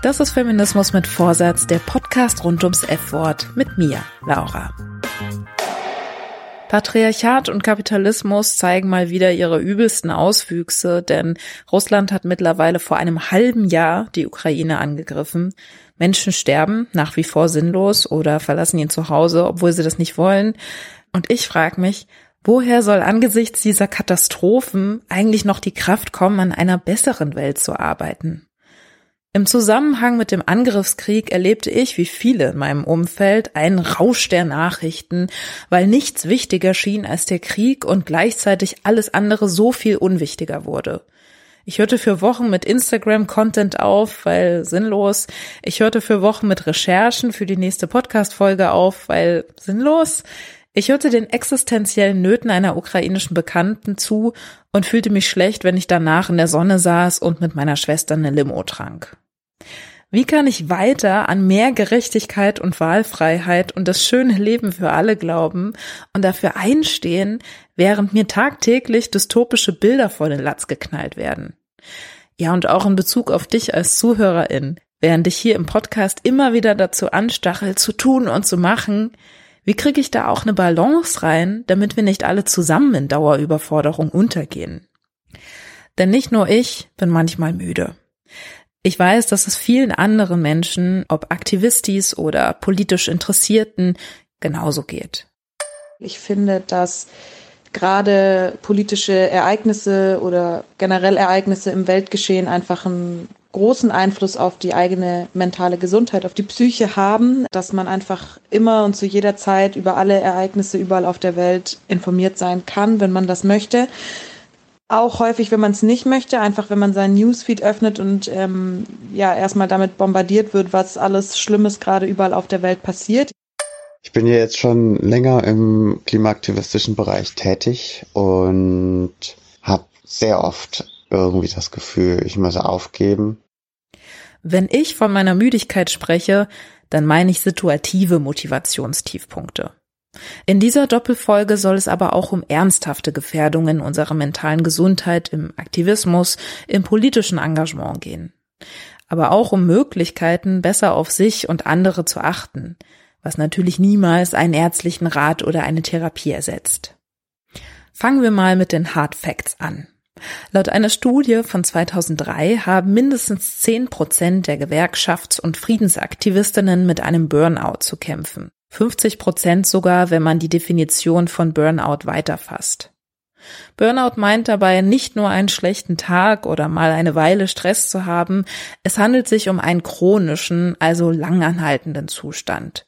Das ist Feminismus mit Vorsatz, der Podcast rund ums F-Wort mit mir, Laura. Patriarchat und Kapitalismus zeigen mal wieder ihre übelsten Auswüchse, denn Russland hat mittlerweile vor einem halben Jahr die Ukraine angegriffen. Menschen sterben nach wie vor sinnlos oder verlassen ihr Zuhause, obwohl sie das nicht wollen. Und ich frage mich, woher soll angesichts dieser Katastrophen eigentlich noch die Kraft kommen, an einer besseren Welt zu arbeiten? Im Zusammenhang mit dem Angriffskrieg erlebte ich, wie viele in meinem Umfeld, einen Rausch der Nachrichten, weil nichts wichtiger schien als der Krieg und gleichzeitig alles andere so viel unwichtiger wurde. Ich hörte für Wochen mit Instagram-Content auf, weil sinnlos. Ich hörte für Wochen mit Recherchen für die nächste Podcast-Folge auf, weil sinnlos. Ich hörte den existenziellen Nöten einer ukrainischen Bekannten zu und fühlte mich schlecht, wenn ich danach in der Sonne saß und mit meiner Schwester eine Limo trank. Wie kann ich weiter an mehr Gerechtigkeit und Wahlfreiheit und das schöne Leben für alle glauben und dafür einstehen, während mir tagtäglich dystopische Bilder vor den Latz geknallt werden? Ja, und auch in Bezug auf dich als Zuhörerin, während ich hier im Podcast immer wieder dazu anstachel, zu tun und zu machen, wie kriege ich da auch eine Balance rein, damit wir nicht alle zusammen in Dauerüberforderung untergehen? Denn nicht nur ich bin manchmal müde. Ich weiß, dass es vielen anderen Menschen, ob Aktivistis oder politisch Interessierten, genauso geht. Ich finde, dass gerade politische Ereignisse oder generell Ereignisse im Weltgeschehen einfach einen großen Einfluss auf die eigene mentale Gesundheit, auf die Psyche haben, dass man einfach immer und zu jeder Zeit über alle Ereignisse überall auf der Welt informiert sein kann, wenn man das möchte auch häufig, wenn man es nicht möchte, einfach wenn man seinen Newsfeed öffnet und ähm, ja erstmal damit bombardiert wird, was alles Schlimmes gerade überall auf der Welt passiert. Ich bin ja jetzt schon länger im klimaaktivistischen Bereich tätig und habe sehr oft irgendwie das Gefühl, ich muss aufgeben. Wenn ich von meiner Müdigkeit spreche, dann meine ich situative Motivationstiefpunkte. In dieser Doppelfolge soll es aber auch um ernsthafte Gefährdungen unserer mentalen Gesundheit im Aktivismus, im politischen Engagement gehen. Aber auch um Möglichkeiten, besser auf sich und andere zu achten, was natürlich niemals einen ärztlichen Rat oder eine Therapie ersetzt. Fangen wir mal mit den Hard Facts an. Laut einer Studie von 2003 haben mindestens 10 Prozent der Gewerkschafts- und Friedensaktivistinnen mit einem Burnout zu kämpfen. 50 Prozent sogar, wenn man die Definition von Burnout weiterfasst. Burnout meint dabei nicht nur einen schlechten Tag oder mal eine Weile Stress zu haben, es handelt sich um einen chronischen, also langanhaltenden Zustand.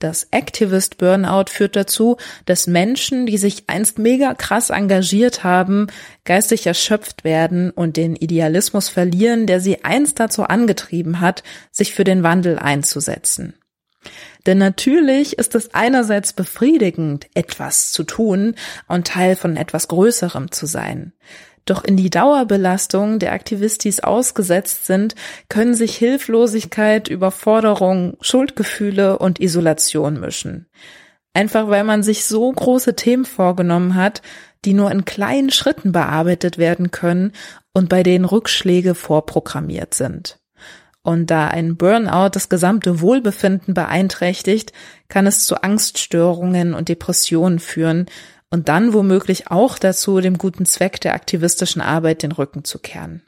Das Activist Burnout führt dazu, dass Menschen, die sich einst mega krass engagiert haben, geistig erschöpft werden und den Idealismus verlieren, der sie einst dazu angetrieben hat, sich für den Wandel einzusetzen. Denn natürlich ist es einerseits befriedigend, etwas zu tun und Teil von etwas Größerem zu sein. Doch in die Dauerbelastung der Aktivistis ausgesetzt sind, können sich Hilflosigkeit, Überforderung, Schuldgefühle und Isolation mischen. Einfach weil man sich so große Themen vorgenommen hat, die nur in kleinen Schritten bearbeitet werden können und bei denen Rückschläge vorprogrammiert sind. Und da ein Burnout das gesamte Wohlbefinden beeinträchtigt, kann es zu Angststörungen und Depressionen führen und dann womöglich auch dazu, dem guten Zweck der aktivistischen Arbeit den Rücken zu kehren.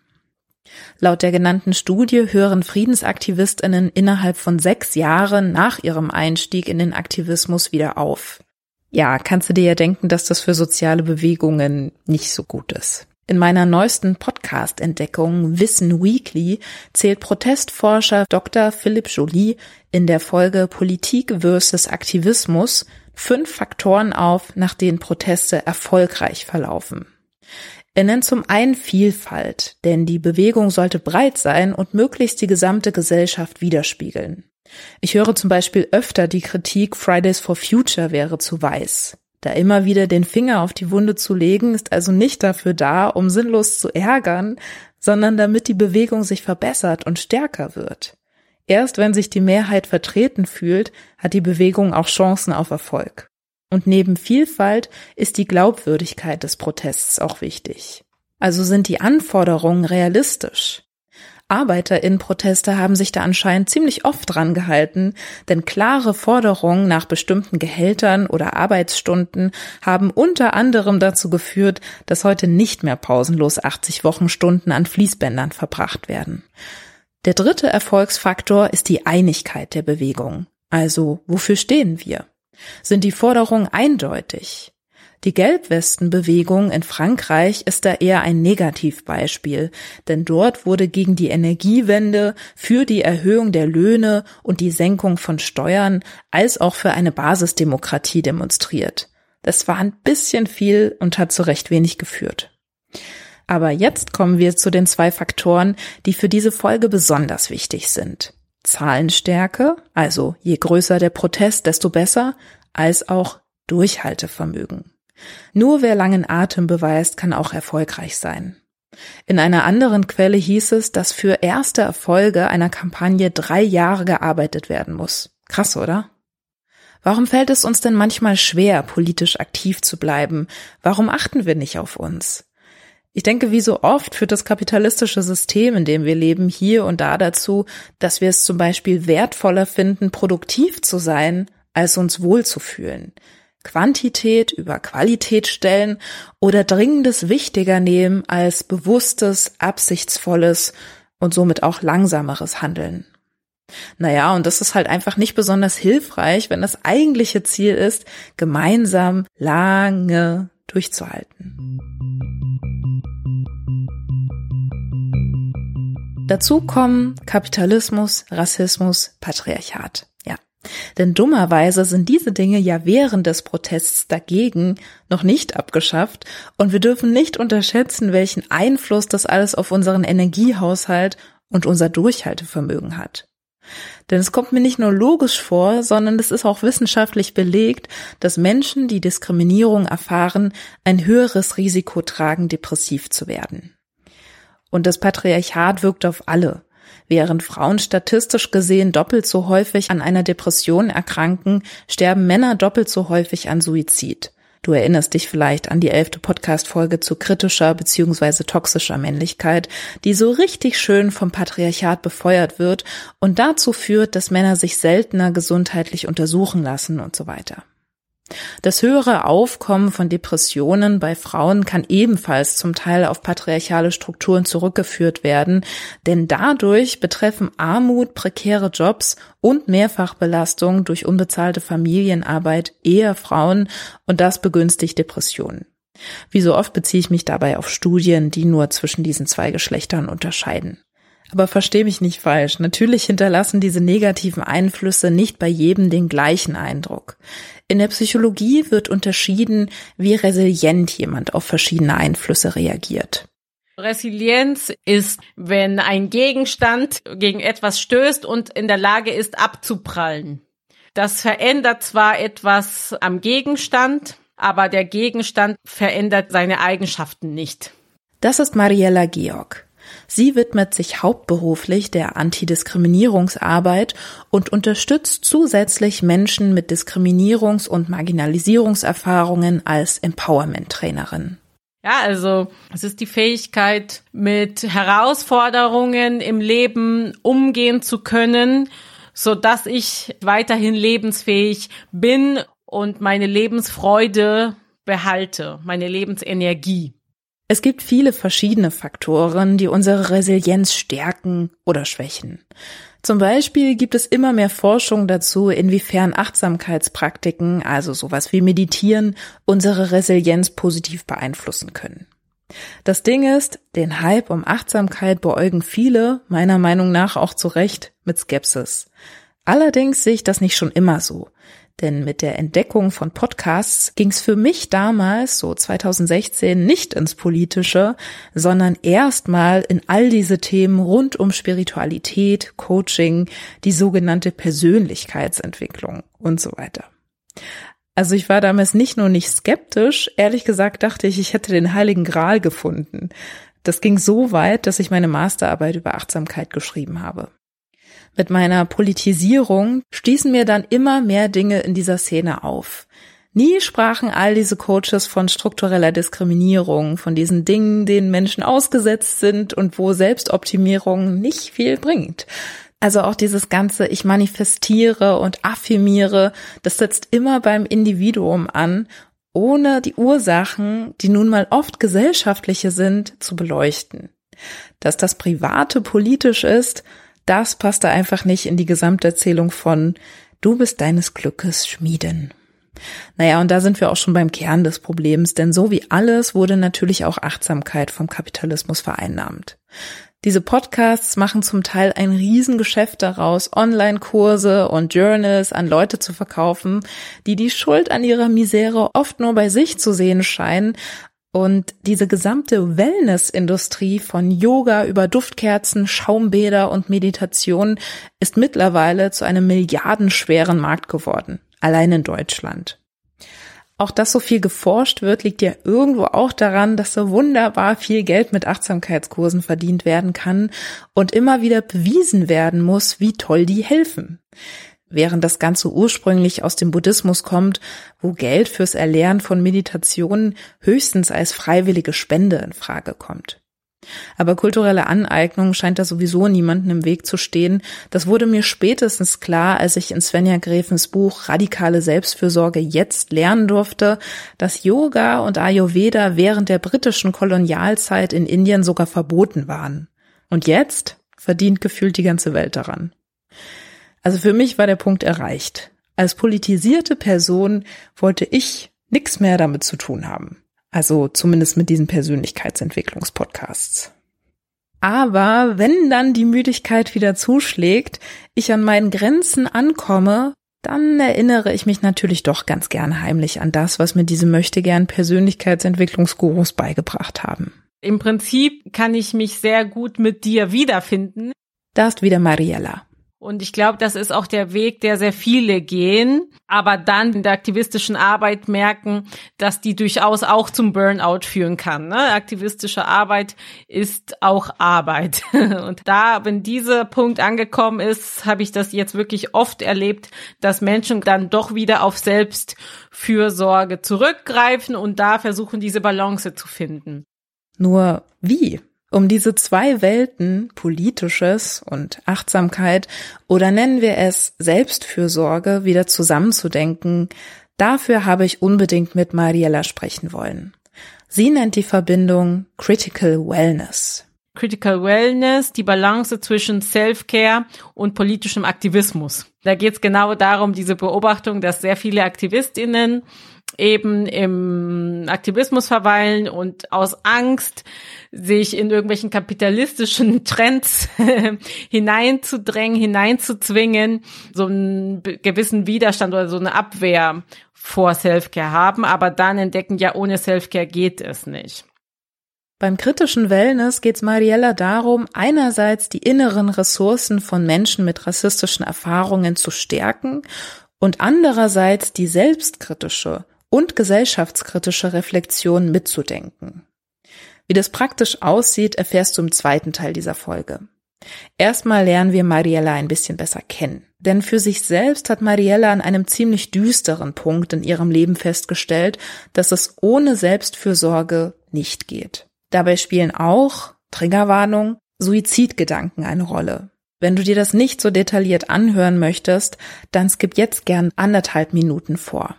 Laut der genannten Studie hören Friedensaktivistinnen innerhalb von sechs Jahren nach ihrem Einstieg in den Aktivismus wieder auf. Ja, kannst du dir ja denken, dass das für soziale Bewegungen nicht so gut ist. In meiner neuesten Podcast-Entdeckung Wissen Weekly zählt Protestforscher Dr. Philipp Joly in der Folge Politik versus Aktivismus fünf Faktoren auf, nach denen Proteste erfolgreich verlaufen. Er nennt zum einen Vielfalt, denn die Bewegung sollte breit sein und möglichst die gesamte Gesellschaft widerspiegeln. Ich höre zum Beispiel öfter die Kritik, Fridays for Future wäre zu weiß. Da immer wieder den Finger auf die Wunde zu legen, ist also nicht dafür da, um sinnlos zu ärgern, sondern damit die Bewegung sich verbessert und stärker wird. Erst wenn sich die Mehrheit vertreten fühlt, hat die Bewegung auch Chancen auf Erfolg. Und neben Vielfalt ist die Glaubwürdigkeit des Protests auch wichtig. Also sind die Anforderungen realistisch. Arbeiterinnenproteste haben sich da anscheinend ziemlich oft dran gehalten, denn klare Forderungen nach bestimmten Gehältern oder Arbeitsstunden haben unter anderem dazu geführt, dass heute nicht mehr pausenlos 80 Wochenstunden an Fließbändern verbracht werden. Der dritte Erfolgsfaktor ist die Einigkeit der Bewegung. Also, wofür stehen wir? Sind die Forderungen eindeutig? Die Gelbwestenbewegung in Frankreich ist da eher ein Negativbeispiel, denn dort wurde gegen die Energiewende, für die Erhöhung der Löhne und die Senkung von Steuern als auch für eine Basisdemokratie demonstriert. Das war ein bisschen viel und hat zu Recht wenig geführt. Aber jetzt kommen wir zu den zwei Faktoren, die für diese Folge besonders wichtig sind. Zahlenstärke, also je größer der Protest, desto besser, als auch Durchhaltevermögen. Nur wer langen Atem beweist, kann auch erfolgreich sein. In einer anderen Quelle hieß es, dass für erste Erfolge einer Kampagne drei Jahre gearbeitet werden muss. Krass, oder? Warum fällt es uns denn manchmal schwer, politisch aktiv zu bleiben? Warum achten wir nicht auf uns? Ich denke, wie so oft führt das kapitalistische System, in dem wir leben, hier und da dazu, dass wir es zum Beispiel wertvoller finden, produktiv zu sein, als uns wohlzufühlen. Quantität über Qualität stellen oder Dringendes wichtiger nehmen als bewusstes, absichtsvolles und somit auch langsameres Handeln. Naja, und das ist halt einfach nicht besonders hilfreich, wenn das eigentliche Ziel ist, gemeinsam lange durchzuhalten. Dazu kommen Kapitalismus, Rassismus, Patriarchat. Denn dummerweise sind diese Dinge ja während des Protests dagegen noch nicht abgeschafft und wir dürfen nicht unterschätzen, welchen Einfluss das alles auf unseren Energiehaushalt und unser Durchhaltevermögen hat. Denn es kommt mir nicht nur logisch vor, sondern es ist auch wissenschaftlich belegt, dass Menschen, die Diskriminierung erfahren, ein höheres Risiko tragen, depressiv zu werden. Und das Patriarchat wirkt auf alle, Während Frauen statistisch gesehen doppelt so häufig an einer Depression erkranken, sterben Männer doppelt so häufig an Suizid. Du erinnerst dich vielleicht an die elfte Podcast-Folge zu kritischer bzw. toxischer Männlichkeit, die so richtig schön vom Patriarchat befeuert wird und dazu führt, dass Männer sich seltener gesundheitlich untersuchen lassen und so weiter. Das höhere Aufkommen von Depressionen bei Frauen kann ebenfalls zum Teil auf patriarchale Strukturen zurückgeführt werden, denn dadurch betreffen Armut, prekäre Jobs und Mehrfachbelastung durch unbezahlte Familienarbeit eher Frauen und das begünstigt Depressionen. Wie so oft beziehe ich mich dabei auf Studien, die nur zwischen diesen zwei Geschlechtern unterscheiden. Aber versteh mich nicht falsch. Natürlich hinterlassen diese negativen Einflüsse nicht bei jedem den gleichen Eindruck. In der Psychologie wird unterschieden, wie resilient jemand auf verschiedene Einflüsse reagiert. Resilienz ist, wenn ein Gegenstand gegen etwas stößt und in der Lage ist abzuprallen. Das verändert zwar etwas am Gegenstand, aber der Gegenstand verändert seine Eigenschaften nicht. Das ist Mariella Georg. Sie widmet sich hauptberuflich der Antidiskriminierungsarbeit und unterstützt zusätzlich Menschen mit Diskriminierungs- und Marginalisierungserfahrungen als Empowerment-Trainerin. Ja, also es ist die Fähigkeit, mit Herausforderungen im Leben umgehen zu können, so dass ich weiterhin lebensfähig bin und meine Lebensfreude behalte, meine Lebensenergie. Es gibt viele verschiedene Faktoren, die unsere Resilienz stärken oder schwächen. Zum Beispiel gibt es immer mehr Forschung dazu, inwiefern Achtsamkeitspraktiken, also sowas wie Meditieren, unsere Resilienz positiv beeinflussen können. Das Ding ist, den Hype um Achtsamkeit beäugen viele, meiner Meinung nach auch zu Recht, mit Skepsis. Allerdings sehe ich das nicht schon immer so. Denn mit der Entdeckung von Podcasts ging es für mich damals, so 2016, nicht ins Politische, sondern erstmal in all diese Themen rund um Spiritualität, Coaching, die sogenannte Persönlichkeitsentwicklung und so weiter. Also ich war damals nicht nur nicht skeptisch, ehrlich gesagt dachte ich, ich hätte den heiligen Gral gefunden. Das ging so weit, dass ich meine Masterarbeit über Achtsamkeit geschrieben habe. Mit meiner Politisierung stießen mir dann immer mehr Dinge in dieser Szene auf. Nie sprachen all diese Coaches von struktureller Diskriminierung, von diesen Dingen, denen Menschen ausgesetzt sind und wo Selbstoptimierung nicht viel bringt. Also auch dieses ganze Ich manifestiere und affirmiere, das setzt immer beim Individuum an, ohne die Ursachen, die nun mal oft gesellschaftliche sind, zu beleuchten. Dass das Private politisch ist, das passte einfach nicht in die Gesamterzählung von Du bist deines Glückes Schmieden. Naja, und da sind wir auch schon beim Kern des Problems, denn so wie alles wurde natürlich auch Achtsamkeit vom Kapitalismus vereinnahmt. Diese Podcasts machen zum Teil ein Riesengeschäft daraus, Online-Kurse und Journals an Leute zu verkaufen, die die Schuld an ihrer Misere oft nur bei sich zu sehen scheinen, und diese gesamte Wellness-Industrie von Yoga über Duftkerzen, Schaumbäder und Meditation ist mittlerweile zu einem milliardenschweren Markt geworden. Allein in Deutschland. Auch dass so viel geforscht wird, liegt ja irgendwo auch daran, dass so wunderbar viel Geld mit Achtsamkeitskursen verdient werden kann und immer wieder bewiesen werden muss, wie toll die helfen während das Ganze ursprünglich aus dem Buddhismus kommt, wo Geld fürs Erlernen von Meditationen höchstens als freiwillige Spende in Frage kommt. Aber kulturelle Aneignung scheint da sowieso niemanden im Weg zu stehen. Das wurde mir spätestens klar, als ich in Svenja Gräfens Buch Radikale Selbstfürsorge jetzt lernen durfte, dass Yoga und Ayurveda während der britischen Kolonialzeit in Indien sogar verboten waren. Und jetzt verdient gefühlt die ganze Welt daran. Also für mich war der Punkt erreicht. Als politisierte Person wollte ich nichts mehr damit zu tun haben. Also zumindest mit diesen Persönlichkeitsentwicklungspodcasts. Aber wenn dann die Müdigkeit wieder zuschlägt, ich an meinen Grenzen ankomme, dann erinnere ich mich natürlich doch ganz gern heimlich an das, was mir diese möchte gern Persönlichkeitsentwicklungsgurus beigebracht haben. Im Prinzip kann ich mich sehr gut mit dir wiederfinden. Da ist wieder Mariella. Und ich glaube, das ist auch der Weg, der sehr viele gehen, aber dann in der aktivistischen Arbeit merken, dass die durchaus auch zum Burnout führen kann. Ne? Aktivistische Arbeit ist auch Arbeit. Und da, wenn dieser Punkt angekommen ist, habe ich das jetzt wirklich oft erlebt, dass Menschen dann doch wieder auf Selbstfürsorge zurückgreifen und da versuchen, diese Balance zu finden. Nur wie? Um diese zwei Welten, politisches und Achtsamkeit oder nennen wir es Selbstfürsorge, wieder zusammenzudenken, dafür habe ich unbedingt mit Mariella sprechen wollen. Sie nennt die Verbindung Critical Wellness. Critical Wellness, die Balance zwischen Self-Care und politischem Aktivismus. Da geht es genau darum, diese Beobachtung, dass sehr viele Aktivistinnen eben im Aktivismus verweilen und aus Angst sich in irgendwelchen kapitalistischen Trends hineinzudrängen, hineinzuzwingen, so einen gewissen Widerstand oder so eine Abwehr vor Selfcare haben, aber dann entdecken, ja, ohne Selfcare geht es nicht. Beim kritischen Wellness geht es Mariella darum, einerseits die inneren Ressourcen von Menschen mit rassistischen Erfahrungen zu stärken und andererseits die selbstkritische und gesellschaftskritische Reflexion mitzudenken. Wie das praktisch aussieht, erfährst du im zweiten Teil dieser Folge. Erstmal lernen wir Mariella ein bisschen besser kennen. Denn für sich selbst hat Mariella an einem ziemlich düsteren Punkt in ihrem Leben festgestellt, dass es ohne Selbstfürsorge nicht geht. Dabei spielen auch, Triggerwarnung, Suizidgedanken eine Rolle. Wenn du dir das nicht so detailliert anhören möchtest, dann skip jetzt gern anderthalb Minuten vor.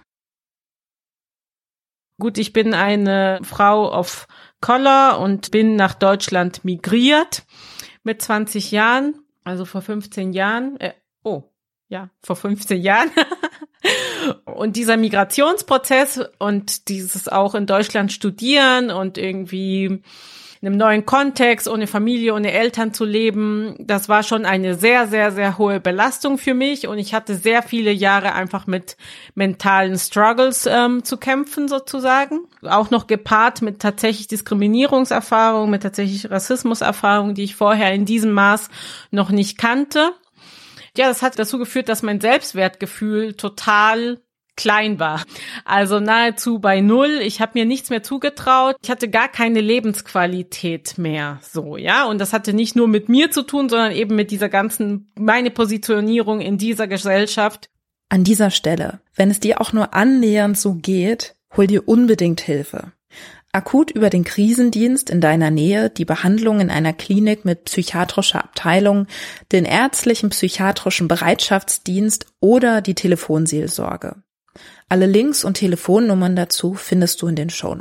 Gut, ich bin eine Frau auf Color und bin nach Deutschland migriert mit 20 Jahren, also vor 15 Jahren. Äh, oh, ja, vor 15 Jahren. und dieser Migrationsprozess und dieses auch in Deutschland studieren und irgendwie in einem neuen Kontext, ohne Familie, ohne Eltern zu leben, das war schon eine sehr, sehr, sehr hohe Belastung für mich und ich hatte sehr viele Jahre einfach mit mentalen Struggles ähm, zu kämpfen sozusagen. Auch noch gepaart mit tatsächlich Diskriminierungserfahrungen, mit tatsächlich Rassismuserfahrungen, die ich vorher in diesem Maß noch nicht kannte. Ja, das hat dazu geführt, dass mein Selbstwertgefühl total klein war. Also nahezu bei null. Ich habe mir nichts mehr zugetraut. Ich hatte gar keine Lebensqualität mehr. So, ja. Und das hatte nicht nur mit mir zu tun, sondern eben mit dieser ganzen, meine Positionierung in dieser Gesellschaft. An dieser Stelle, wenn es dir auch nur annähernd so geht, hol dir unbedingt Hilfe. Akut über den Krisendienst in deiner Nähe, die Behandlung in einer Klinik mit psychiatrischer Abteilung, den ärztlichen psychiatrischen Bereitschaftsdienst oder die Telefonseelsorge. Alle Links und Telefonnummern dazu findest du in den Show.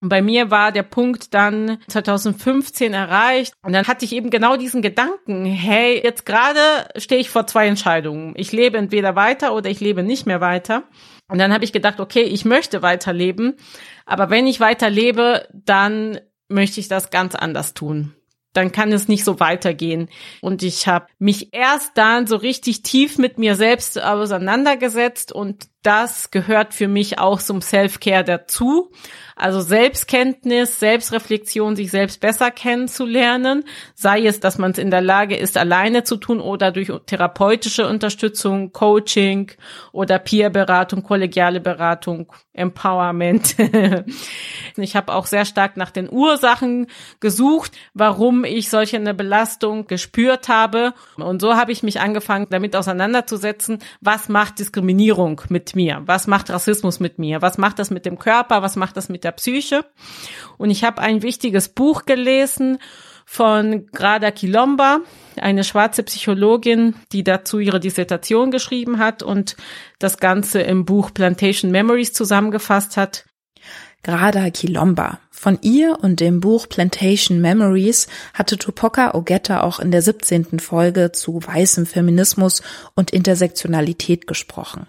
Bei mir war der Punkt dann 2015 erreicht und dann hatte ich eben genau diesen Gedanken, hey, jetzt gerade stehe ich vor zwei Entscheidungen. Ich lebe entweder weiter oder ich lebe nicht mehr weiter. Und dann habe ich gedacht, okay, ich möchte weiterleben, aber wenn ich weiterlebe, dann möchte ich das ganz anders tun dann kann es nicht so weitergehen. Und ich habe mich erst dann so richtig tief mit mir selbst auseinandergesetzt und das gehört für mich auch zum Self-Care dazu. Also Selbstkenntnis, Selbstreflexion, sich selbst besser kennenzulernen, sei es, dass man es in der Lage ist, alleine zu tun oder durch therapeutische Unterstützung, Coaching oder Peerberatung, kollegiale Beratung, Empowerment. ich habe auch sehr stark nach den Ursachen gesucht, warum ich solche eine Belastung gespürt habe. Und so habe ich mich angefangen, damit auseinanderzusetzen, was macht Diskriminierung mit mir? Was macht Rassismus mit mir? Was macht das mit dem Körper? Was macht das mit der Psyche? Und ich habe ein wichtiges Buch gelesen von Grada Kilomba, eine schwarze Psychologin, die dazu ihre Dissertation geschrieben hat und das Ganze im Buch Plantation Memories zusammengefasst hat. Grada Kilomba. Von ihr und dem Buch Plantation Memories hatte Tupoka Ogetta auch in der 17. Folge zu weißem Feminismus und Intersektionalität gesprochen.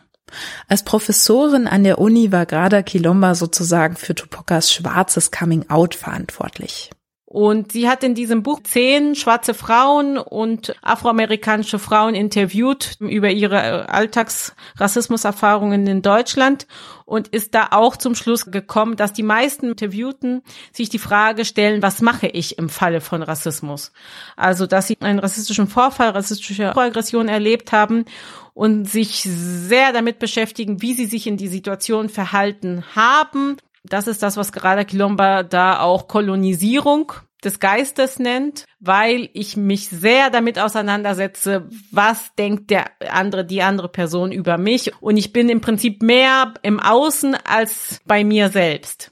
Als Professorin an der Uni war Grada Kilomba sozusagen für Tupokas schwarzes Coming Out verantwortlich. Und sie hat in diesem Buch zehn schwarze Frauen und afroamerikanische Frauen interviewt über ihre äh, Alltagsrassismuserfahrungen in Deutschland und ist da auch zum Schluss gekommen, dass die meisten Interviewten sich die Frage stellen, was mache ich im Falle von Rassismus? Also, dass sie einen rassistischen Vorfall, rassistische Aggression erlebt haben und sich sehr damit beschäftigen, wie sie sich in die Situation verhalten haben das ist das, was gerade Kilomba da auch Kolonisierung des Geistes nennt, weil ich mich sehr damit auseinandersetze, was denkt der andere, die andere Person über mich. Und ich bin im Prinzip mehr im Außen als bei mir selbst.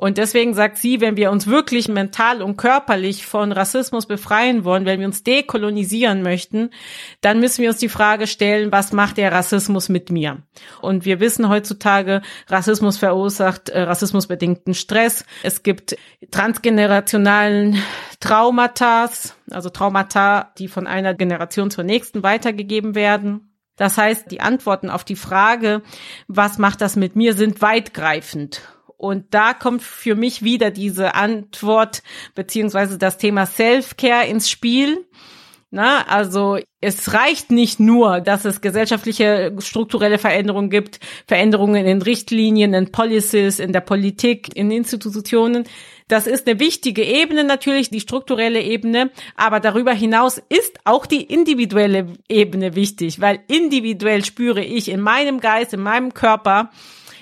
Und deswegen sagt sie, wenn wir uns wirklich mental und körperlich von Rassismus befreien wollen, wenn wir uns dekolonisieren möchten, dann müssen wir uns die Frage stellen, was macht der Rassismus mit mir? Und wir wissen heutzutage, Rassismus verursacht äh, rassismusbedingten Stress. Es gibt transgenerationalen Traumata, also Traumata, die von einer Generation zur nächsten weitergegeben werden. Das heißt, die Antworten auf die Frage, was macht das mit mir, sind weitgreifend. Und da kommt für mich wieder diese Antwort beziehungsweise das Thema Self-Care ins Spiel. Na, also es reicht nicht nur, dass es gesellschaftliche strukturelle Veränderungen gibt, Veränderungen in Richtlinien, in Policies, in der Politik, in Institutionen. Das ist eine wichtige Ebene natürlich, die strukturelle Ebene, aber darüber hinaus ist auch die individuelle Ebene wichtig, weil individuell spüre ich in meinem Geist, in meinem Körper,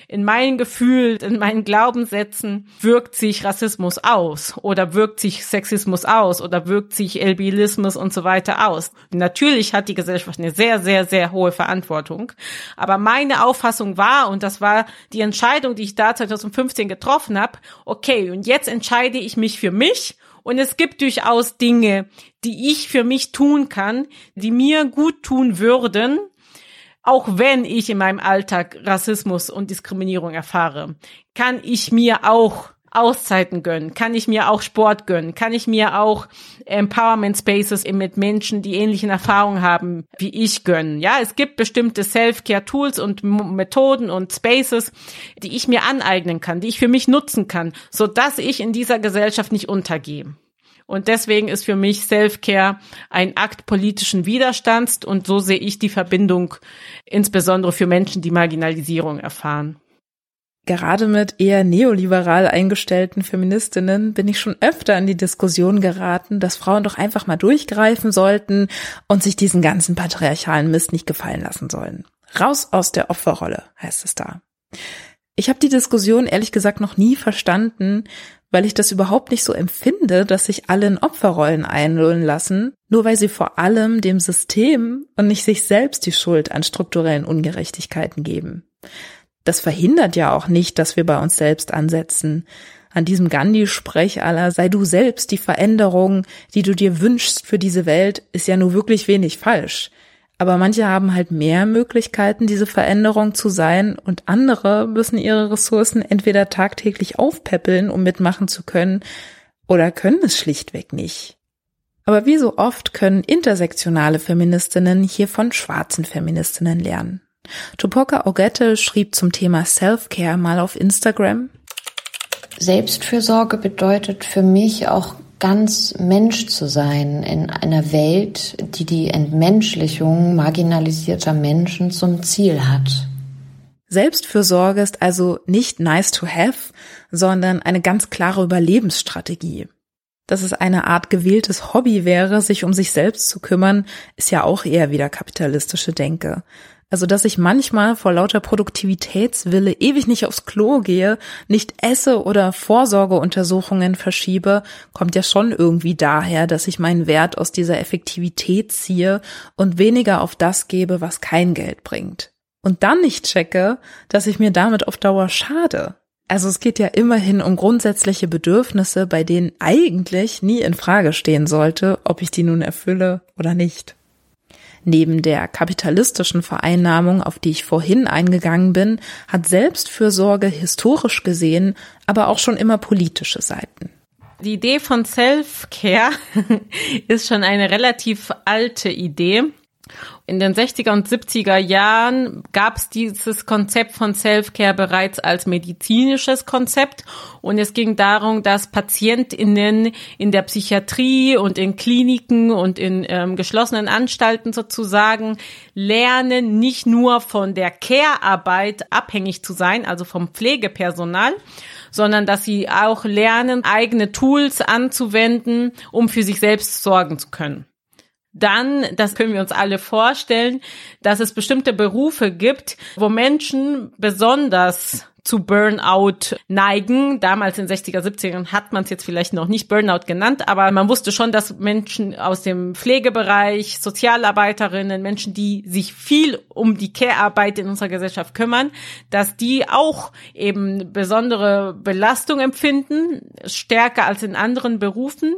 in meinen Gefühlen, in meinen Glaubenssätzen wirkt sich Rassismus aus oder wirkt sich Sexismus aus oder wirkt sich Elbilismus und so weiter aus. Natürlich hat die Gesellschaft eine sehr, sehr, sehr hohe Verantwortung. Aber meine Auffassung war, und das war die Entscheidung, die ich da 2015 getroffen habe, okay, und jetzt entscheide ich mich für mich und es gibt durchaus Dinge, die ich für mich tun kann, die mir gut tun würden, auch wenn ich in meinem Alltag Rassismus und Diskriminierung erfahre, kann ich mir auch Auszeiten gönnen? Kann ich mir auch Sport gönnen? Kann ich mir auch Empowerment Spaces mit Menschen, die ähnlichen Erfahrungen haben wie ich gönnen? Ja, es gibt bestimmte Self-Care Tools und Methoden und Spaces, die ich mir aneignen kann, die ich für mich nutzen kann, so dass ich in dieser Gesellschaft nicht untergehe. Und deswegen ist für mich Self-Care ein Akt politischen Widerstands und so sehe ich die Verbindung insbesondere für Menschen, die Marginalisierung erfahren. Gerade mit eher neoliberal eingestellten Feministinnen bin ich schon öfter in die Diskussion geraten, dass Frauen doch einfach mal durchgreifen sollten und sich diesen ganzen patriarchalen Mist nicht gefallen lassen sollen. Raus aus der Opferrolle, heißt es da. Ich habe die Diskussion ehrlich gesagt noch nie verstanden, weil ich das überhaupt nicht so empfinde, dass sich alle in Opferrollen einlullen lassen, nur weil sie vor allem dem System und nicht sich selbst die Schuld an strukturellen Ungerechtigkeiten geben das verhindert ja auch nicht, dass wir bei uns selbst ansetzen. An diesem Gandhi-Sprech aller sei du selbst die Veränderung, die du dir wünschst für diese Welt, ist ja nur wirklich wenig falsch. Aber manche haben halt mehr Möglichkeiten, diese Veränderung zu sein und andere müssen ihre Ressourcen entweder tagtäglich aufpäppeln, um mitmachen zu können, oder können es schlichtweg nicht. Aber wie so oft können intersektionale Feministinnen hier von schwarzen Feministinnen lernen. Tupoka Ogette schrieb zum Thema Self-Care mal auf Instagram. Selbstfürsorge bedeutet für mich auch ganz Mensch zu sein in einer Welt, die die Entmenschlichung marginalisierter Menschen zum Ziel hat. Selbstfürsorge ist also nicht nice to have, sondern eine ganz klare Überlebensstrategie. Dass es eine Art gewähltes Hobby wäre, sich um sich selbst zu kümmern, ist ja auch eher wieder kapitalistische Denke. Also, dass ich manchmal vor lauter Produktivitätswille ewig nicht aufs Klo gehe, nicht esse oder Vorsorgeuntersuchungen verschiebe, kommt ja schon irgendwie daher, dass ich meinen Wert aus dieser Effektivität ziehe und weniger auf das gebe, was kein Geld bringt. Und dann nicht checke, dass ich mir damit auf Dauer schade. Also es geht ja immerhin um grundsätzliche Bedürfnisse, bei denen eigentlich nie in Frage stehen sollte, ob ich die nun erfülle oder nicht. Neben der kapitalistischen Vereinnahmung, auf die ich vorhin eingegangen bin, hat Selbstfürsorge historisch gesehen aber auch schon immer politische Seiten. Die Idee von Self-Care ist schon eine relativ alte Idee. In den 60er und 70er Jahren gab es dieses Konzept von Self-Care bereits als medizinisches Konzept. Und es ging darum, dass Patientinnen in der Psychiatrie und in Kliniken und in ähm, geschlossenen Anstalten sozusagen lernen, nicht nur von der Care-Arbeit abhängig zu sein, also vom Pflegepersonal, sondern dass sie auch lernen, eigene Tools anzuwenden, um für sich selbst sorgen zu können dann, das können wir uns alle vorstellen, dass es bestimmte Berufe gibt, wo Menschen besonders zu Burnout neigen. Damals in 60er, 70ern hat man es jetzt vielleicht noch nicht Burnout genannt, aber man wusste schon, dass Menschen aus dem Pflegebereich, Sozialarbeiterinnen, Menschen, die sich viel um die Care-Arbeit in unserer Gesellschaft kümmern, dass die auch eben besondere Belastung empfinden, stärker als in anderen Berufen.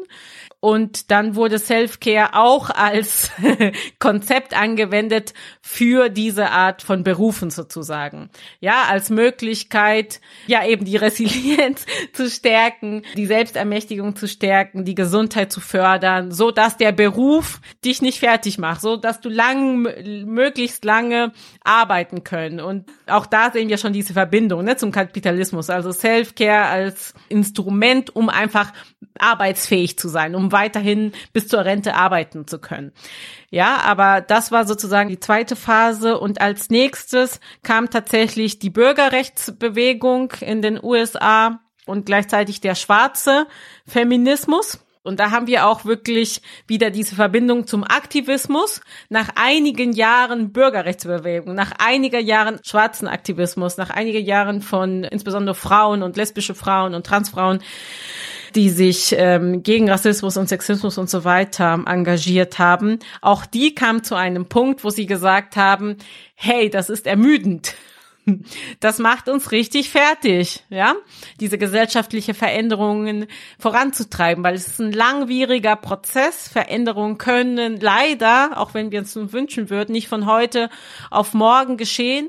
Und dann wurde Self-Care auch als Konzept angewendet für diese Art von Berufen sozusagen. Ja, als Möglichkeit, ja eben die Resilienz zu stärken, die Selbstermächtigung zu stärken, die Gesundheit zu fördern, so dass der Beruf dich nicht fertig macht, so dass du lang, möglichst lange arbeiten können. Und auch da sehen wir schon diese Verbindung ne, zum Kapitalismus. Also Self-Care als Instrument, um einfach arbeitsfähig zu sein, um weiterhin bis zur Rente arbeiten zu können. Ja, aber das war sozusagen die zweite Phase und als nächstes kam tatsächlich die Bürgerrechtsbewegung in den USA und gleichzeitig der schwarze Feminismus. Und da haben wir auch wirklich wieder diese Verbindung zum Aktivismus. Nach einigen Jahren Bürgerrechtsbewegung, nach einiger Jahren schwarzen Aktivismus, nach einigen Jahren von insbesondere Frauen und lesbische Frauen und Transfrauen, die sich ähm, gegen Rassismus und Sexismus und so weiter engagiert haben, auch die kamen zu einem Punkt, wo sie gesagt haben, hey, das ist ermüdend. Das macht uns richtig fertig, ja, diese gesellschaftliche Veränderungen voranzutreiben, weil es ist ein langwieriger Prozess. Veränderungen können leider, auch wenn wir uns nun wünschen würden, nicht von heute auf morgen geschehen.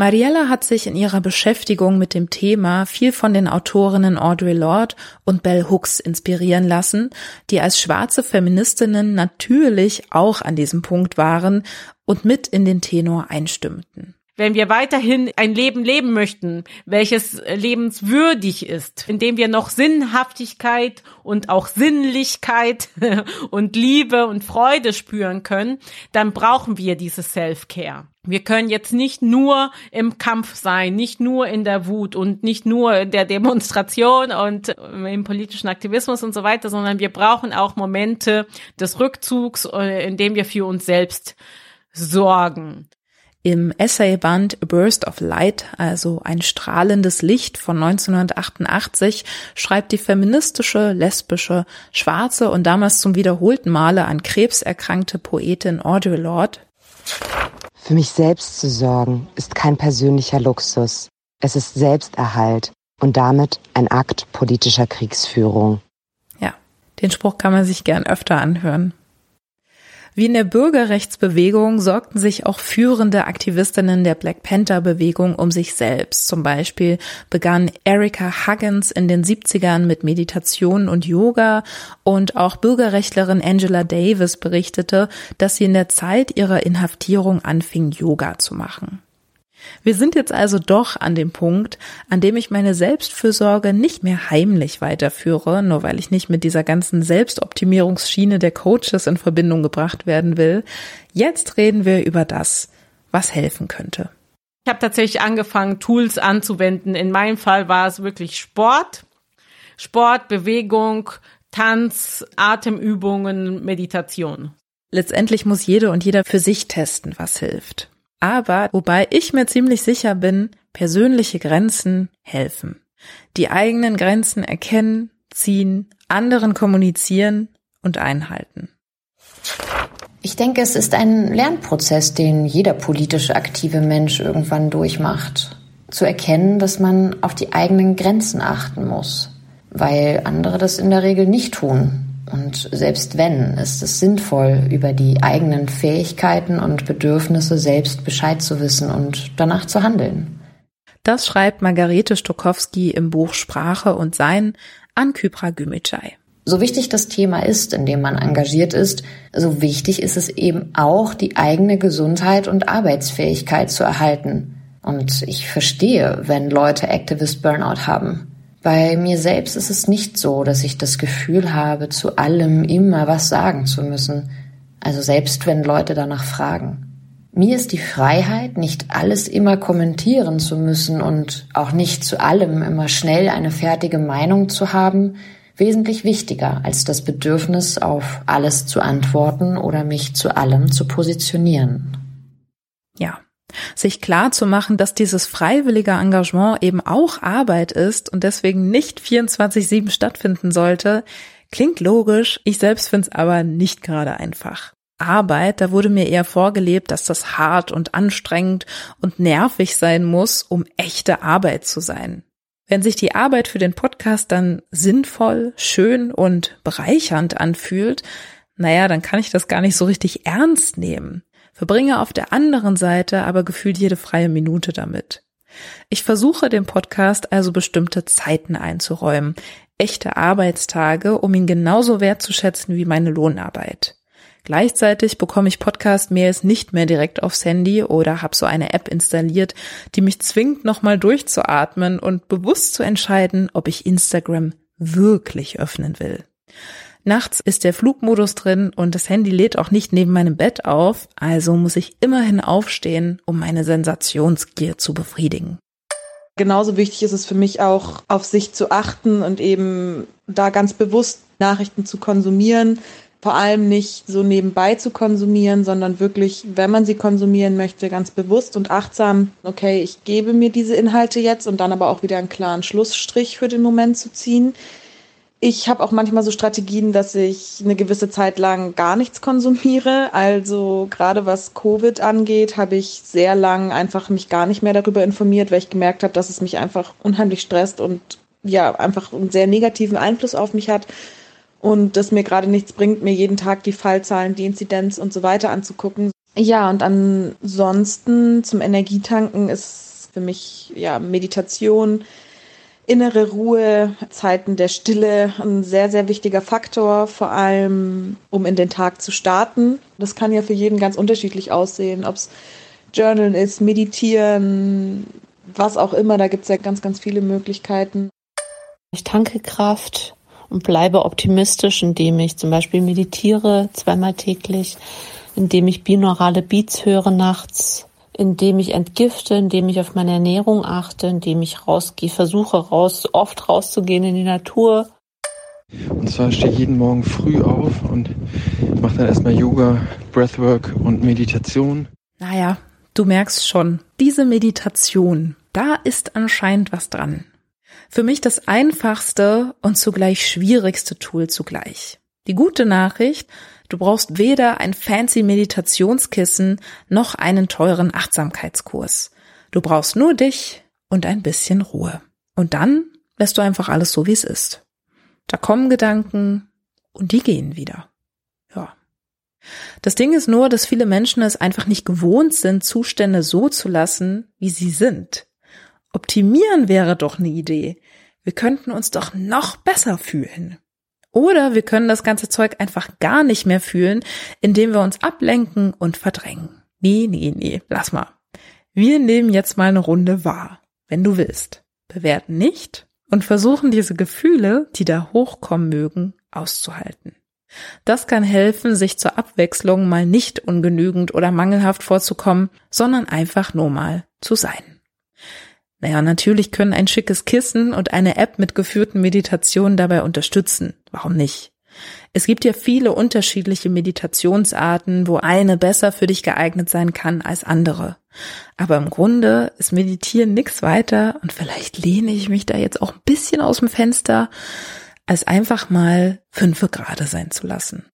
Mariella hat sich in ihrer Beschäftigung mit dem Thema viel von den Autorinnen Audre Lorde und Bell Hooks inspirieren lassen, die als schwarze Feministinnen natürlich auch an diesem Punkt waren und mit in den Tenor einstimmten wenn wir weiterhin ein Leben leben möchten, welches lebenswürdig ist, in dem wir noch Sinnhaftigkeit und auch Sinnlichkeit und Liebe und Freude spüren können, dann brauchen wir dieses Self-Care. Wir können jetzt nicht nur im Kampf sein, nicht nur in der Wut und nicht nur in der Demonstration und im politischen Aktivismus und so weiter, sondern wir brauchen auch Momente des Rückzugs, äh, in dem wir für uns selbst sorgen. Im Essayband A Burst of Light, also ein strahlendes Licht von 1988, schreibt die feministische, lesbische, schwarze und damals zum wiederholten Male an Krebs erkrankte Poetin Audre Lorde. Für mich selbst zu sorgen ist kein persönlicher Luxus. Es ist Selbsterhalt und damit ein Akt politischer Kriegsführung. Ja, den Spruch kann man sich gern öfter anhören. Wie in der Bürgerrechtsbewegung sorgten sich auch führende Aktivistinnen der Black Panther Bewegung um sich selbst. Zum Beispiel begann Erika Huggins in den 70ern mit Meditation und Yoga und auch Bürgerrechtlerin Angela Davis berichtete, dass sie in der Zeit ihrer Inhaftierung anfing, Yoga zu machen. Wir sind jetzt also doch an dem Punkt, an dem ich meine Selbstfürsorge nicht mehr heimlich weiterführe, nur weil ich nicht mit dieser ganzen Selbstoptimierungsschiene der Coaches in Verbindung gebracht werden will. Jetzt reden wir über das, was helfen könnte. Ich habe tatsächlich angefangen, Tools anzuwenden. In meinem Fall war es wirklich Sport. Sport, Bewegung, Tanz, Atemübungen, Meditation. Letztendlich muss jede und jeder für sich testen, was hilft. Aber wobei ich mir ziemlich sicher bin, persönliche Grenzen helfen. Die eigenen Grenzen erkennen, ziehen, anderen kommunizieren und einhalten. Ich denke, es ist ein Lernprozess, den jeder politisch aktive Mensch irgendwann durchmacht. Zu erkennen, dass man auf die eigenen Grenzen achten muss, weil andere das in der Regel nicht tun und selbst wenn, ist es sinnvoll, über die eigenen Fähigkeiten und Bedürfnisse selbst Bescheid zu wissen und danach zu handeln. Das schreibt Margarete Stokowski im Buch Sprache und Sein an Kypra Gümüşay. So wichtig das Thema ist, in dem man engagiert ist, so wichtig ist es eben auch, die eigene Gesundheit und Arbeitsfähigkeit zu erhalten. Und ich verstehe, wenn Leute Activist Burnout haben. Bei mir selbst ist es nicht so, dass ich das Gefühl habe, zu allem immer was sagen zu müssen. Also selbst wenn Leute danach fragen. Mir ist die Freiheit, nicht alles immer kommentieren zu müssen und auch nicht zu allem immer schnell eine fertige Meinung zu haben, wesentlich wichtiger als das Bedürfnis, auf alles zu antworten oder mich zu allem zu positionieren. Ja, sich klar zu machen, dass dieses freiwillige Engagement eben auch Arbeit ist und deswegen nicht 24-7 stattfinden sollte, klingt logisch, ich selbst finde es aber nicht gerade einfach. Arbeit, da wurde mir eher vorgelebt, dass das hart und anstrengend und nervig sein muss, um echte Arbeit zu sein. Wenn sich die Arbeit für den Podcast dann sinnvoll, schön und bereichernd anfühlt, naja, dann kann ich das gar nicht so richtig ernst nehmen verbringe auf der anderen Seite aber gefühlt jede freie Minute damit. Ich versuche dem Podcast also bestimmte Zeiten einzuräumen, echte Arbeitstage, um ihn genauso wertzuschätzen wie meine Lohnarbeit. Gleichzeitig bekomme ich Podcast-Mails nicht mehr direkt aufs Handy oder habe so eine App installiert, die mich zwingt, nochmal durchzuatmen und bewusst zu entscheiden, ob ich Instagram wirklich öffnen will. Nachts ist der Flugmodus drin und das Handy lädt auch nicht neben meinem Bett auf, also muss ich immerhin aufstehen, um meine Sensationsgier zu befriedigen. Genauso wichtig ist es für mich auch, auf sich zu achten und eben da ganz bewusst Nachrichten zu konsumieren. Vor allem nicht so nebenbei zu konsumieren, sondern wirklich, wenn man sie konsumieren möchte, ganz bewusst und achtsam, okay, ich gebe mir diese Inhalte jetzt und dann aber auch wieder einen klaren Schlussstrich für den Moment zu ziehen. Ich habe auch manchmal so Strategien, dass ich eine gewisse Zeit lang gar nichts konsumiere. Also gerade was Covid angeht, habe ich sehr lang einfach mich gar nicht mehr darüber informiert, weil ich gemerkt habe, dass es mich einfach unheimlich stresst und ja, einfach einen sehr negativen Einfluss auf mich hat. Und das mir gerade nichts bringt, mir jeden Tag die Fallzahlen, die Inzidenz und so weiter anzugucken. Ja, und ansonsten zum Energietanken ist für mich ja Meditation, innere Ruhe, Zeiten der Stille ein sehr, sehr wichtiger Faktor, vor allem um in den Tag zu starten. Das kann ja für jeden ganz unterschiedlich aussehen, ob es Journalen ist, Meditieren, was auch immer. Da gibt es ja ganz, ganz viele Möglichkeiten. Ich tanke Kraft und bleibe optimistisch, indem ich zum Beispiel meditiere zweimal täglich, indem ich binaurale Beats höre nachts, indem ich entgifte, indem ich auf meine Ernährung achte, indem ich rausgehe, versuche raus, oft rauszugehen in die Natur. Und zwar stehe ich jeden Morgen früh auf und mache dann erstmal Yoga, Breathwork und Meditation. Naja, du merkst schon, diese Meditation, da ist anscheinend was dran. Für mich das einfachste und zugleich schwierigste Tool zugleich. Die gute Nachricht, du brauchst weder ein fancy Meditationskissen noch einen teuren Achtsamkeitskurs. Du brauchst nur dich und ein bisschen Ruhe. Und dann lässt du einfach alles so, wie es ist. Da kommen Gedanken und die gehen wieder. Ja. Das Ding ist nur, dass viele Menschen es einfach nicht gewohnt sind, Zustände so zu lassen, wie sie sind. Optimieren wäre doch eine Idee. Wir könnten uns doch noch besser fühlen. Oder wir können das ganze Zeug einfach gar nicht mehr fühlen, indem wir uns ablenken und verdrängen. Nee, nee, nee, lass mal. Wir nehmen jetzt mal eine Runde wahr, wenn du willst. Bewerten nicht und versuchen diese Gefühle, die da hochkommen mögen, auszuhalten. Das kann helfen, sich zur Abwechslung mal nicht ungenügend oder mangelhaft vorzukommen, sondern einfach nur mal zu sein. Naja, natürlich können ein schickes Kissen und eine App mit geführten Meditationen dabei unterstützen. Warum nicht? Es gibt ja viele unterschiedliche Meditationsarten, wo eine besser für dich geeignet sein kann als andere. Aber im Grunde ist Meditieren nichts weiter und vielleicht lehne ich mich da jetzt auch ein bisschen aus dem Fenster, als einfach mal fünfe Grade sein zu lassen.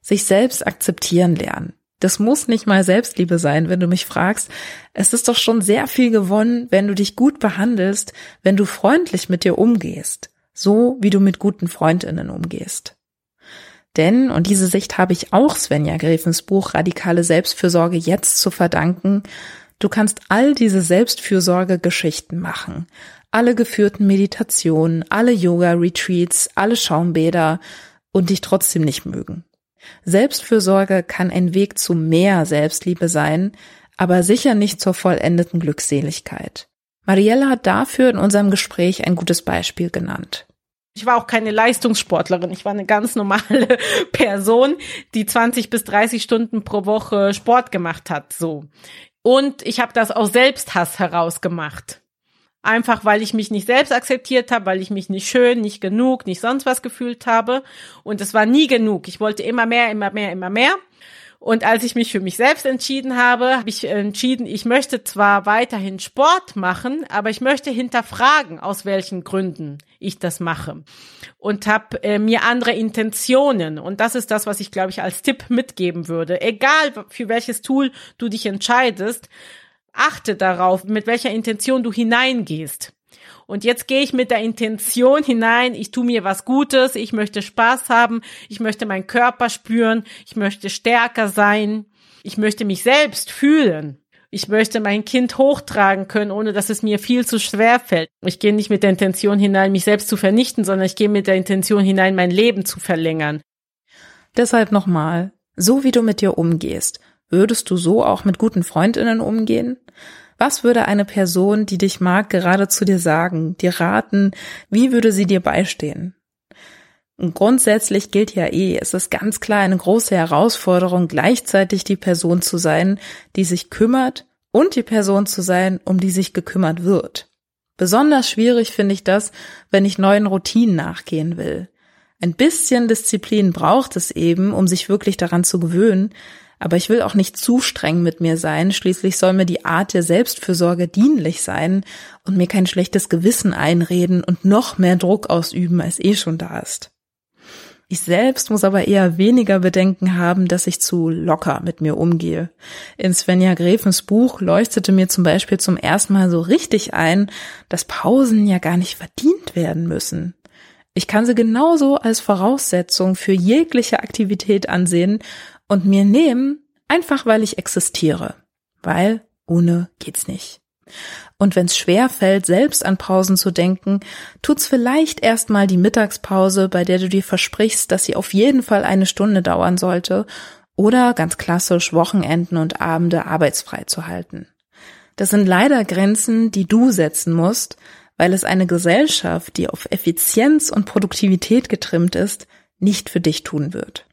Sich selbst akzeptieren lernen. Das muss nicht mal Selbstliebe sein, wenn du mich fragst. Es ist doch schon sehr viel gewonnen, wenn du dich gut behandelst, wenn du freundlich mit dir umgehst, so wie du mit guten Freundinnen umgehst. Denn, und diese Sicht habe ich auch Svenja Gräfens Buch Radikale Selbstfürsorge jetzt zu verdanken, du kannst all diese Selbstfürsorge-Geschichten machen. Alle geführten Meditationen, alle Yoga-Retreats, alle Schaumbäder und dich trotzdem nicht mögen. Selbstfürsorge kann ein Weg zu mehr Selbstliebe sein, aber sicher nicht zur vollendeten Glückseligkeit. Marielle hat dafür in unserem Gespräch ein gutes Beispiel genannt. Ich war auch keine Leistungssportlerin. Ich war eine ganz normale Person, die 20 bis 30 Stunden pro Woche Sport gemacht hat, so. Und ich habe das aus Selbsthass heraus gemacht. Einfach weil ich mich nicht selbst akzeptiert habe, weil ich mich nicht schön, nicht genug, nicht sonst was gefühlt habe. Und es war nie genug. Ich wollte immer mehr, immer mehr, immer mehr. Und als ich mich für mich selbst entschieden habe, habe ich entschieden, ich möchte zwar weiterhin Sport machen, aber ich möchte hinterfragen, aus welchen Gründen ich das mache. Und habe äh, mir andere Intentionen. Und das ist das, was ich, glaube ich, als Tipp mitgeben würde. Egal, für welches Tool du dich entscheidest, achte darauf, mit welcher Intention du hineingehst. Und jetzt gehe ich mit der Intention hinein, ich tue mir was Gutes, ich möchte Spaß haben, ich möchte meinen Körper spüren, ich möchte stärker sein, ich möchte mich selbst fühlen. Ich möchte mein Kind hochtragen können, ohne dass es mir viel zu schwer fällt. Ich gehe nicht mit der Intention hinein, mich selbst zu vernichten, sondern ich gehe mit der Intention hinein, mein Leben zu verlängern. Deshalb nochmal, so wie du mit dir umgehst, Würdest du so auch mit guten Freundinnen umgehen? Was würde eine Person, die dich mag, gerade zu dir sagen, dir raten? Wie würde sie dir beistehen? Und grundsätzlich gilt ja eh, es ist ganz klar eine große Herausforderung, gleichzeitig die Person zu sein, die sich kümmert und die Person zu sein, um die sich gekümmert wird. Besonders schwierig finde ich das, wenn ich neuen Routinen nachgehen will. Ein bisschen Disziplin braucht es eben, um sich wirklich daran zu gewöhnen, aber ich will auch nicht zu streng mit mir sein. Schließlich soll mir die Art der Selbstfürsorge dienlich sein und mir kein schlechtes Gewissen einreden und noch mehr Druck ausüben, als eh schon da ist. Ich selbst muss aber eher weniger Bedenken haben, dass ich zu locker mit mir umgehe. In Svenja Gräfens Buch leuchtete mir zum Beispiel zum ersten Mal so richtig ein, dass Pausen ja gar nicht verdient werden müssen. Ich kann sie genauso als Voraussetzung für jegliche Aktivität ansehen und mir nehmen, einfach weil ich existiere. Weil ohne geht's nicht. Und wenn es schwer fällt, selbst an Pausen zu denken, tut's vielleicht erstmal die Mittagspause, bei der du dir versprichst, dass sie auf jeden Fall eine Stunde dauern sollte, oder ganz klassisch Wochenenden und Abende arbeitsfrei zu halten. Das sind leider Grenzen, die du setzen musst, weil es eine Gesellschaft, die auf Effizienz und Produktivität getrimmt ist, nicht für dich tun wird.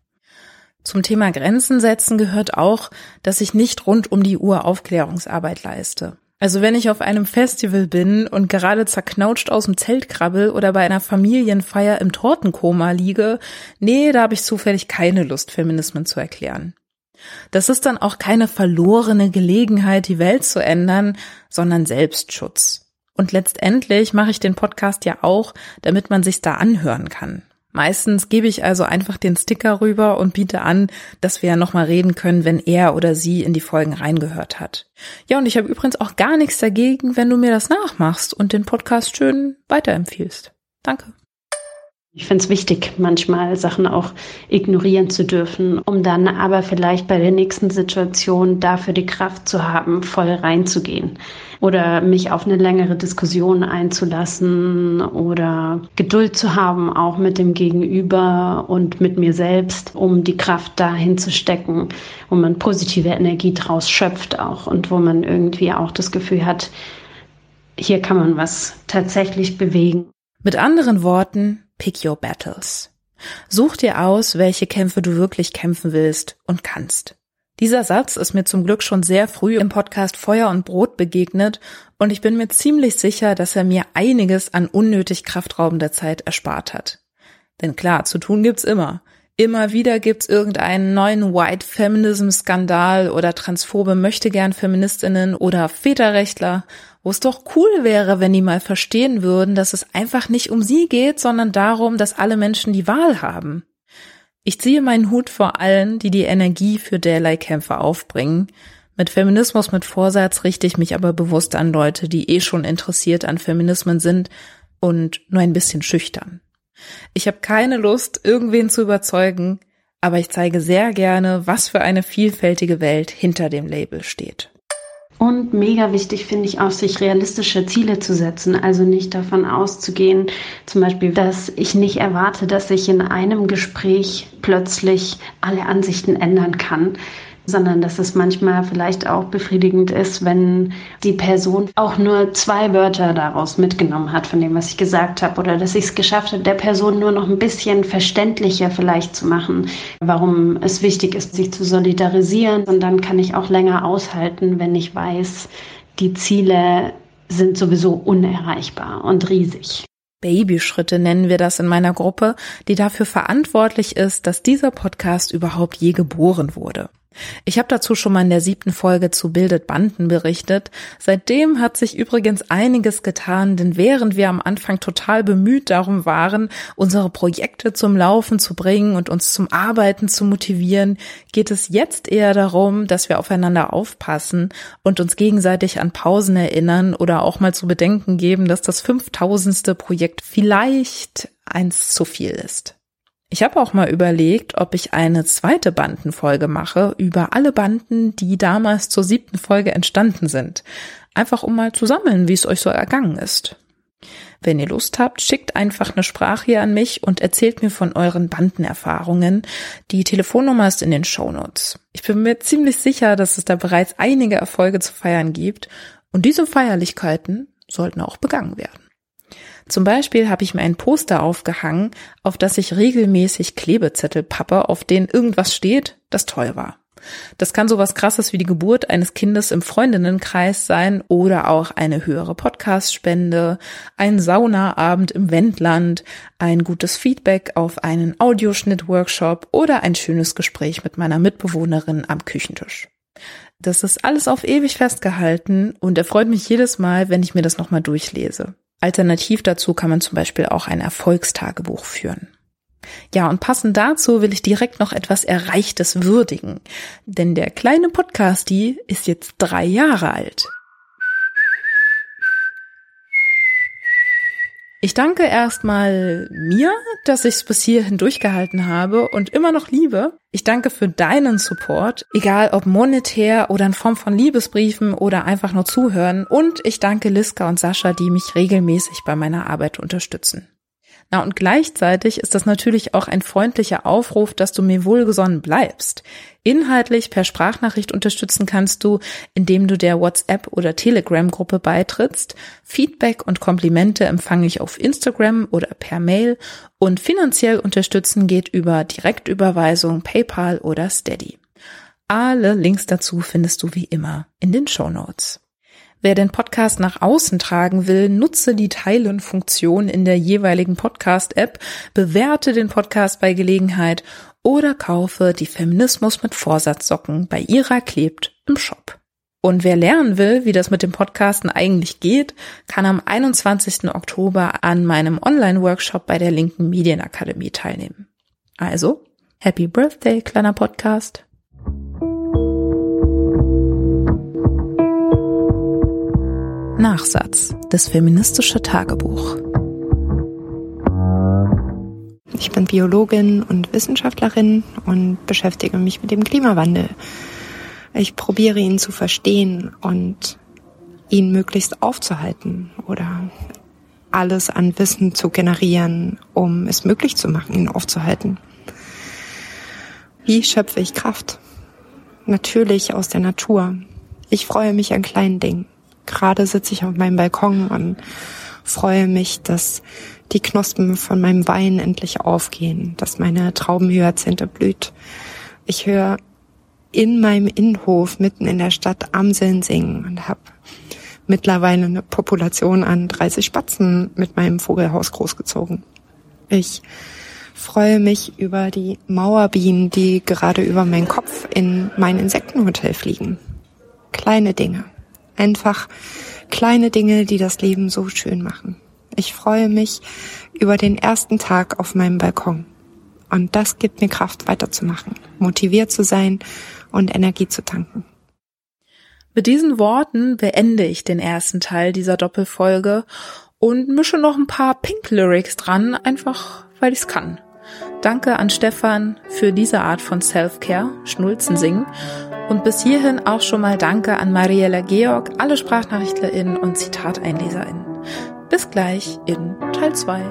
Zum Thema Grenzen setzen gehört auch, dass ich nicht rund um die Uhr Aufklärungsarbeit leiste. Also wenn ich auf einem Festival bin und gerade zerknautscht aus dem Zelt krabbel oder bei einer Familienfeier im Tortenkoma liege, nee, da habe ich zufällig keine Lust, Feminismen zu erklären. Das ist dann auch keine verlorene Gelegenheit, die Welt zu ändern, sondern Selbstschutz. Und letztendlich mache ich den Podcast ja auch, damit man sich's da anhören kann. Meistens gebe ich also einfach den Sticker rüber und biete an, dass wir ja nochmal reden können, wenn er oder sie in die Folgen reingehört hat. Ja, und ich habe übrigens auch gar nichts dagegen, wenn du mir das nachmachst und den Podcast schön weiterempfiehlst. Danke. Ich finde es wichtig, manchmal Sachen auch ignorieren zu dürfen, um dann aber vielleicht bei der nächsten Situation dafür die Kraft zu haben, voll reinzugehen oder mich auf eine längere Diskussion einzulassen oder Geduld zu haben, auch mit dem Gegenüber und mit mir selbst, um die Kraft dahin zu stecken, wo man positive Energie draus schöpft auch und wo man irgendwie auch das Gefühl hat, hier kann man was tatsächlich bewegen. Mit anderen Worten, pick your battles. Such dir aus, welche Kämpfe du wirklich kämpfen willst und kannst. Dieser Satz ist mir zum Glück schon sehr früh im Podcast Feuer und Brot begegnet und ich bin mir ziemlich sicher, dass er mir einiges an unnötig kraftraubender Zeit erspart hat. Denn klar, zu tun gibt's immer. Immer wieder gibt's irgendeinen neuen White Feminism Skandal oder transphobe Möchtegern Feministinnen oder Väterrechtler, wo es doch cool wäre, wenn die mal verstehen würden, dass es einfach nicht um sie geht, sondern darum, dass alle Menschen die Wahl haben. Ich ziehe meinen Hut vor allen, die die Energie für derlei Kämpfe aufbringen. Mit Feminismus mit Vorsatz richte ich mich aber bewusst an Leute, die eh schon interessiert an Feminismen sind und nur ein bisschen schüchtern. Ich habe keine Lust, irgendwen zu überzeugen, aber ich zeige sehr gerne, was für eine vielfältige Welt hinter dem Label steht. Und mega wichtig finde ich auch, sich realistische Ziele zu setzen. Also nicht davon auszugehen, zum Beispiel, dass ich nicht erwarte, dass sich in einem Gespräch plötzlich alle Ansichten ändern kann, sondern dass es manchmal vielleicht auch befriedigend ist, wenn die Person auch nur zwei Wörter daraus mitgenommen hat von dem, was ich gesagt habe, oder dass ich es geschafft habe, der Person nur noch ein bisschen verständlicher vielleicht zu machen, warum es wichtig ist, sich zu solidarisieren. Und dann kann ich auch länger aushalten, wenn ich weiß, die Ziele sind sowieso unerreichbar und riesig. Babyschritte nennen wir das in meiner Gruppe, die dafür verantwortlich ist, dass dieser Podcast überhaupt je geboren wurde. Ich habe dazu schon mal in der siebten Folge zu Bildet Banden berichtet. Seitdem hat sich übrigens einiges getan, denn während wir am Anfang total bemüht darum waren, unsere Projekte zum Laufen zu bringen und uns zum Arbeiten zu motivieren, geht es jetzt eher darum, dass wir aufeinander aufpassen und uns gegenseitig an Pausen erinnern oder auch mal zu bedenken geben, dass das fünftausendste Projekt vielleicht eins zu viel ist. Ich habe auch mal überlegt, ob ich eine zweite Bandenfolge mache über alle Banden, die damals zur siebten Folge entstanden sind. Einfach um mal zu sammeln, wie es euch so ergangen ist. Wenn ihr Lust habt, schickt einfach eine Sprache hier an mich und erzählt mir von euren Bandenerfahrungen. Die Telefonnummer ist in den Shownotes. Ich bin mir ziemlich sicher, dass es da bereits einige Erfolge zu feiern gibt und diese Feierlichkeiten sollten auch begangen werden. Zum Beispiel habe ich mir ein Poster aufgehangen, auf das ich regelmäßig Klebezettel pappe, auf denen irgendwas steht, das toll war. Das kann sowas krasses wie die Geburt eines Kindes im Freundinnenkreis sein oder auch eine höhere Podcast-Spende, ein Saunaabend im Wendland, ein gutes Feedback auf einen Audioschnitt-Workshop oder ein schönes Gespräch mit meiner Mitbewohnerin am Küchentisch. Das ist alles auf ewig festgehalten und erfreut mich jedes Mal, wenn ich mir das nochmal durchlese. Alternativ dazu kann man zum Beispiel auch ein Erfolgstagebuch führen. Ja, und passend dazu will ich direkt noch etwas Erreichtes würdigen. Denn der kleine Podcastie ist jetzt drei Jahre alt. Ich danke erstmal mir, dass ich es bis hierhin durchgehalten habe und immer noch liebe. Ich danke für deinen Support, egal ob monetär oder in Form von Liebesbriefen oder einfach nur zuhören. Und ich danke Liska und Sascha, die mich regelmäßig bei meiner Arbeit unterstützen. Na und gleichzeitig ist das natürlich auch ein freundlicher Aufruf, dass du mir wohlgesonnen bleibst. Inhaltlich per Sprachnachricht unterstützen kannst du, indem du der WhatsApp oder Telegram Gruppe beitrittst. Feedback und Komplimente empfange ich auf Instagram oder per Mail und finanziell unterstützen geht über Direktüberweisung, PayPal oder Steady. Alle Links dazu findest du wie immer in den Show Notes. Wer den Podcast nach außen tragen will, nutze die Teilen-Funktion in der jeweiligen Podcast-App, bewerte den Podcast bei Gelegenheit oder kaufe die Feminismus mit Vorsatzsocken bei ihrer klebt im Shop. Und wer lernen will, wie das mit dem Podcasten eigentlich geht, kann am 21. Oktober an meinem Online-Workshop bei der Linken Medienakademie teilnehmen. Also, Happy Birthday, kleiner Podcast. Nachsatz. Das feministische Tagebuch. Ich bin Biologin und Wissenschaftlerin und beschäftige mich mit dem Klimawandel. Ich probiere ihn zu verstehen und ihn möglichst aufzuhalten oder alles an Wissen zu generieren, um es möglich zu machen, ihn aufzuhalten. Wie schöpfe ich Kraft? Natürlich aus der Natur. Ich freue mich an kleinen Dingen. Gerade sitze ich auf meinem Balkon und freue mich, dass die Knospen von meinem Wein endlich aufgehen, dass meine Traubenhyazinthe blüht. Ich höre in meinem Innenhof mitten in der Stadt Amseln singen und habe mittlerweile eine Population an 30 Spatzen mit meinem Vogelhaus großgezogen. Ich freue mich über die Mauerbienen, die gerade über meinen Kopf in mein Insektenhotel fliegen. Kleine Dinge. Einfach kleine Dinge, die das Leben so schön machen. Ich freue mich über den ersten Tag auf meinem Balkon. Und das gibt mir Kraft weiterzumachen, motiviert zu sein und Energie zu tanken. Mit diesen Worten beende ich den ersten Teil dieser Doppelfolge und mische noch ein paar Pink Lyrics dran, einfach weil ich's kann. Danke an Stefan für diese Art von Self-Care, Schnulzen singen und bis hierhin auch schon mal Danke an Mariella Georg, alle SprachnachrichtlerInnen und ZitateinleserInnen. Bis gleich in Teil 2.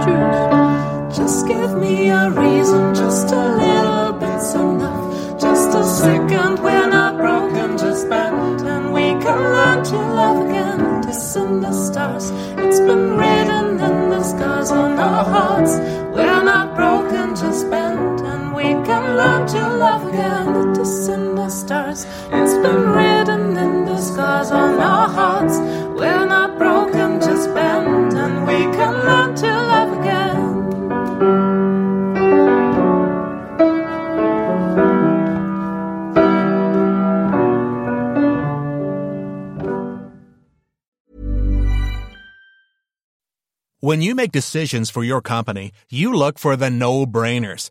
Tschüss. Just give me a reason, just a little bit's enough. Just a second, we're not broken, just bend and we can learn to love again. This in the stars, it's been written in the scars on our hearts. We're not broken, just and we can learn to love again. This in the stars, it's been written in the scars on our hearts. We're not broken, just bend and we can learn to love again. When you make decisions for your company, you look for the no-brainers.